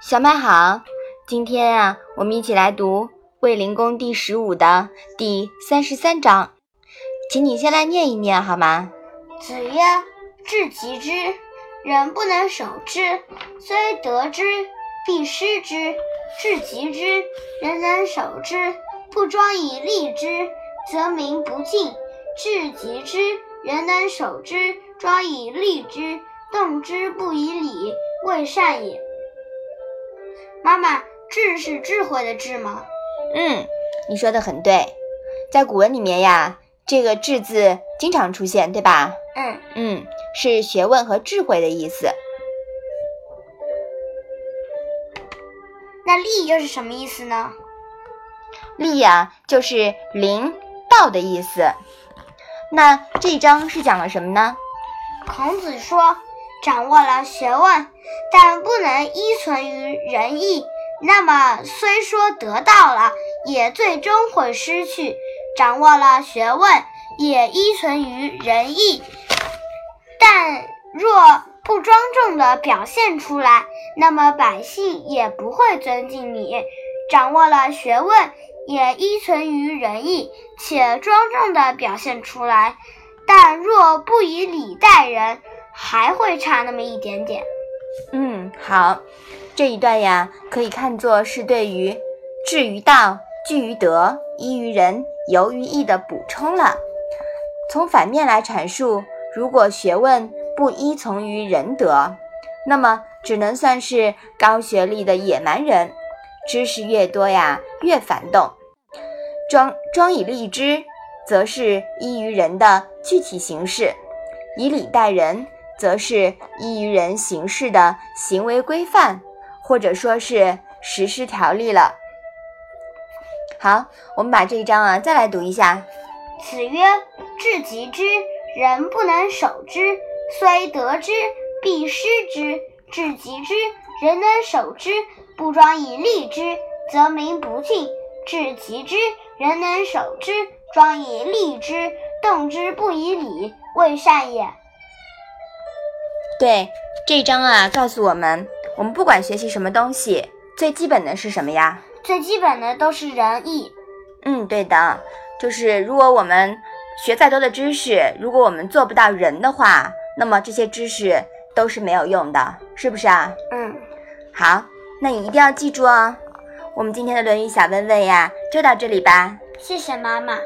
小麦好，今天啊，我们一起来读《卫灵公》第十五的第三十三章，请你先来念一念好吗？子曰：“至极之，人不能守之，虽得之，必失之。至极之，人能守之，不庄以立之，则民不敬。至极之，人能守之，庄以立之，动之不以礼，未善也。”妈妈，智是智慧的智吗？嗯，你说的很对，在古文里面呀，这个“智”字经常出现，对吧？嗯嗯，是学问和智慧的意思。那“利”又是什么意思呢？“利”呀，就是灵道的意思。那这章是讲了什么呢？孔子说。掌握了学问，但不能依存于仁义，那么虽说得到了，也最终会失去。掌握了学问，也依存于仁义，但若不庄重的表现出来，那么百姓也不会尊敬你。掌握了学问，也依存于仁义，且庄重的表现出来，但若不以礼待人。还会差那么一点点。嗯，好，这一段呀，可以看作是对于至于道、据于德、依于仁、游于义的补充了。从反面来阐述，如果学问不依从于仁德，那么只能算是高学历的野蛮人。知识越多呀，越反动。庄庄以立之，则是依于人的具体形式，以礼待人。则是依于人行事的行为规范，或者说是实施条例了。好，我们把这一章啊再来读一下。子曰：“至极之，人不能守之，虽得之，必失之。至极之，人能守之，不庄以利之，则民不敬。至其之，人能守之，庄以利之，动之不以礼，未善也。”对这一章啊，告诉我们，我们不管学习什么东西，最基本的是什么呀？最基本的都是仁义。嗯，对的，就是如果我们学再多的知识，如果我们做不到仁的话，那么这些知识都是没有用的，是不是啊？嗯，好，那你一定要记住哦。我们今天的《论语》小问问呀，就到这里吧。谢谢妈妈。